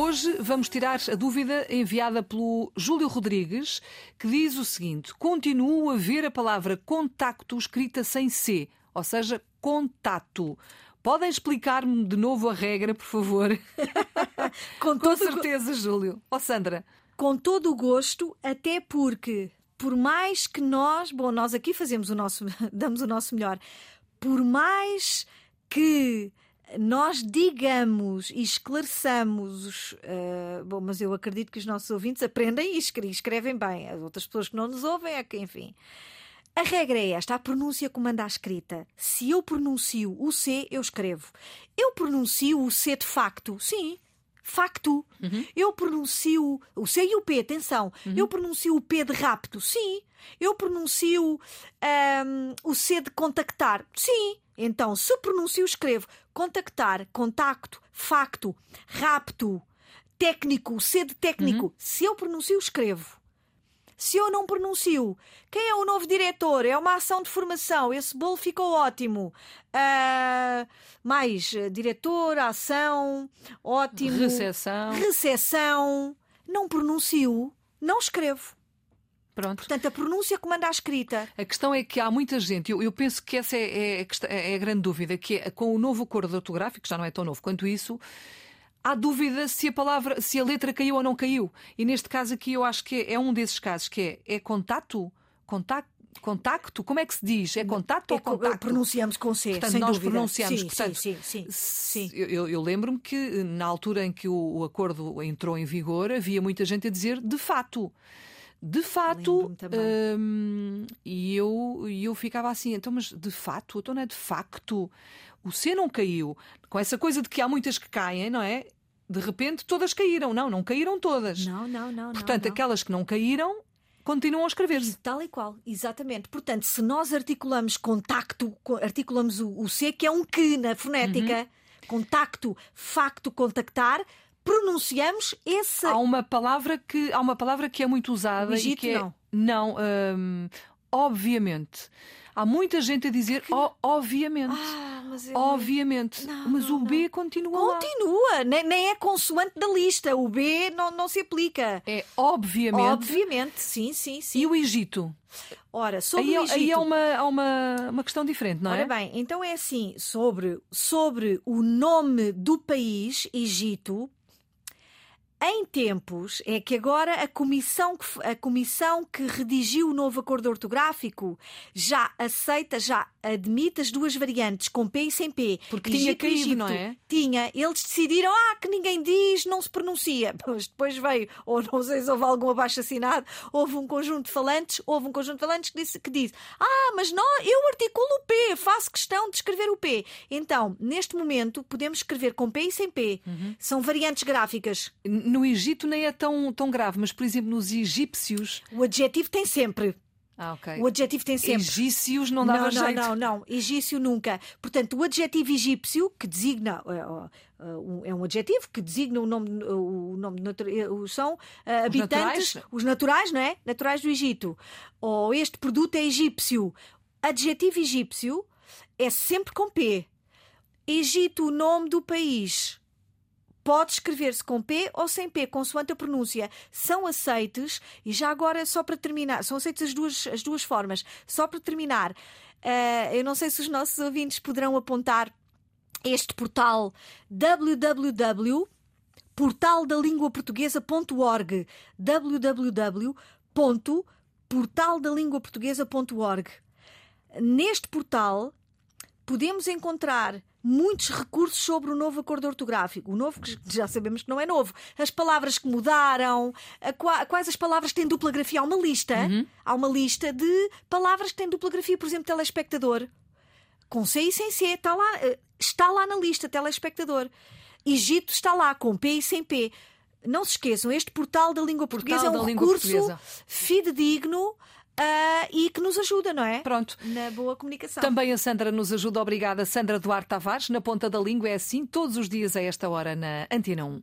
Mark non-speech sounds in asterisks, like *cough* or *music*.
Hoje vamos tirar a dúvida enviada pelo Júlio Rodrigues, que diz o seguinte: continuo a ver a palavra contacto escrita sem C, ou seja, contato. Podem explicar-me de novo a regra, por favor? *laughs* Com, Com certeza, Júlio. Ó, oh, Sandra. Com todo o gosto, até porque, por mais que nós, bom, nós aqui fazemos o nosso, *laughs* damos o nosso melhor, por mais que nós digamos e esclareçamos, uh, bom, mas eu acredito que os nossos ouvintes aprendem e escrevem bem. As outras pessoas que não nos ouvem é que, enfim. A regra é esta: a pronúncia comanda a escrita. Se eu pronuncio o C, eu escrevo. Eu pronuncio o C de facto, sim. Facto. Uhum. Eu pronuncio o C e o P, atenção. Uhum. Eu pronuncio o P de rapto, sim. Eu pronuncio um, o C de contactar, sim. Então, se pronuncio, escrevo contactar, contacto, facto, rapto, técnico, C de técnico. Uhum. Se eu pronuncio, escrevo. Se eu não pronuncio, quem é o novo diretor? É uma ação de formação. Esse bolo ficou ótimo. Uh, mais, uh, diretor, ação, ótimo. Recessão. Recessão. Não pronuncio, não escrevo. Pronto. Portanto, a pronúncia comanda a escrita. A questão é que há muita gente, eu, eu penso que essa é, é, é, a grande dúvida, que é, com o novo acordo ortográfico, que já não é tão novo quanto isso, há dúvida se a palavra, se a letra caiu ou não caiu. E neste caso aqui eu acho que é um desses casos que é, é contato, contacto, contacto, como é que se diz? É contato é, ou contacto? Pronunciamos com C, portanto, sem nós dúvida. pronunciamos. Sim, portanto, sim, sim, sim. Eu, eu lembro-me que na altura em que o, o acordo entrou em vigor, havia muita gente a dizer de fato. De fato, hum, e eu, eu ficava assim, então, mas de fato, então não é de facto, o C não caiu. Com essa coisa de que há muitas que caem, não é? de repente todas caíram. Não, não caíram todas. Não, não, não. Portanto, não, aquelas que não caíram continuam a escrever-se. Tal e qual, exatamente. Portanto, se nós articulamos contacto, articulamos o, o C, que é um que na fonética, uhum. contacto, facto, contactar, pronunciamos esse. Há uma palavra que, há uma palavra que é muito usada e que é. Não, não hum, obviamente. Há muita gente a dizer que... obviamente. Ah, mas obviamente. Não, mas não, o B não. continua. Continua. Nem, nem, é consoante da lista. O B não, não se aplica. É obviamente. Obviamente, sim, sim, sim. E o Egito? Ora, sobre aí, o Egito... aí é uma, uma, uma questão diferente, não é? Ora bem, então é assim, sobre, sobre o nome do país, Egito, em tempos é que agora a comissão que, a comissão que redigiu o novo acordo ortográfico já aceita, já admite as duas variantes, com P e sem P. Porque tinha Egito, não é? Tinha. Eles decidiram, ah, que ninguém diz, não se pronuncia. *laughs* Mas depois veio, ou não sei se houve algum abaixo assinado, houve um conjunto de falantes, houve um conjunto de falantes que disse, que diz, ah, mas não, eu articulo o P, faço questão de escrever o P. Então, neste momento, podemos escrever com P e sem P. Uhum. São variantes gráficas no Egito nem é tão, tão grave, mas, por exemplo, nos egípcios. O adjetivo tem sempre. Ah, okay. O adjetivo tem sempre. Egícios não dava não, jeito. Não, não, não. Egício nunca. Portanto, o adjetivo egípcio, que designa. É um adjetivo que designa o nome, o nome são uh, habitantes, naturais? os naturais, não é? Naturais do Egito. Ou este produto é egípcio. Adjetivo egípcio é sempre com P. Egito, o nome do país pode escrever-se com P ou sem P, consoante a pronúncia. São aceites, e já agora, só para terminar, são aceites as duas, as duas formas. Só para terminar, uh, eu não sei se os nossos ouvintes poderão apontar este portal www.portaldalinguaportuguesa.org www.portaldalinguaportuguesa.org Neste portal podemos encontrar muitos recursos sobre o novo acordo ortográfico. O novo, que já sabemos que não é novo. As palavras que mudaram, quais as palavras que têm dupla grafia. Há uma lista, uhum. há uma lista de palavras que têm dupla grafia, por exemplo, telespectador. Com C e sem C, está lá, eh, está lá na lista, telespectador. Egito está lá, com P e sem P. Não se esqueçam, este portal da língua portuguesa portal é um recurso fidedigno Uh, e que nos ajuda, não é? Pronto. Na boa comunicação. Também a Sandra nos ajuda. Obrigada, Sandra Duarte Tavares. Na ponta da língua é assim, todos os dias a esta hora na Antena 1.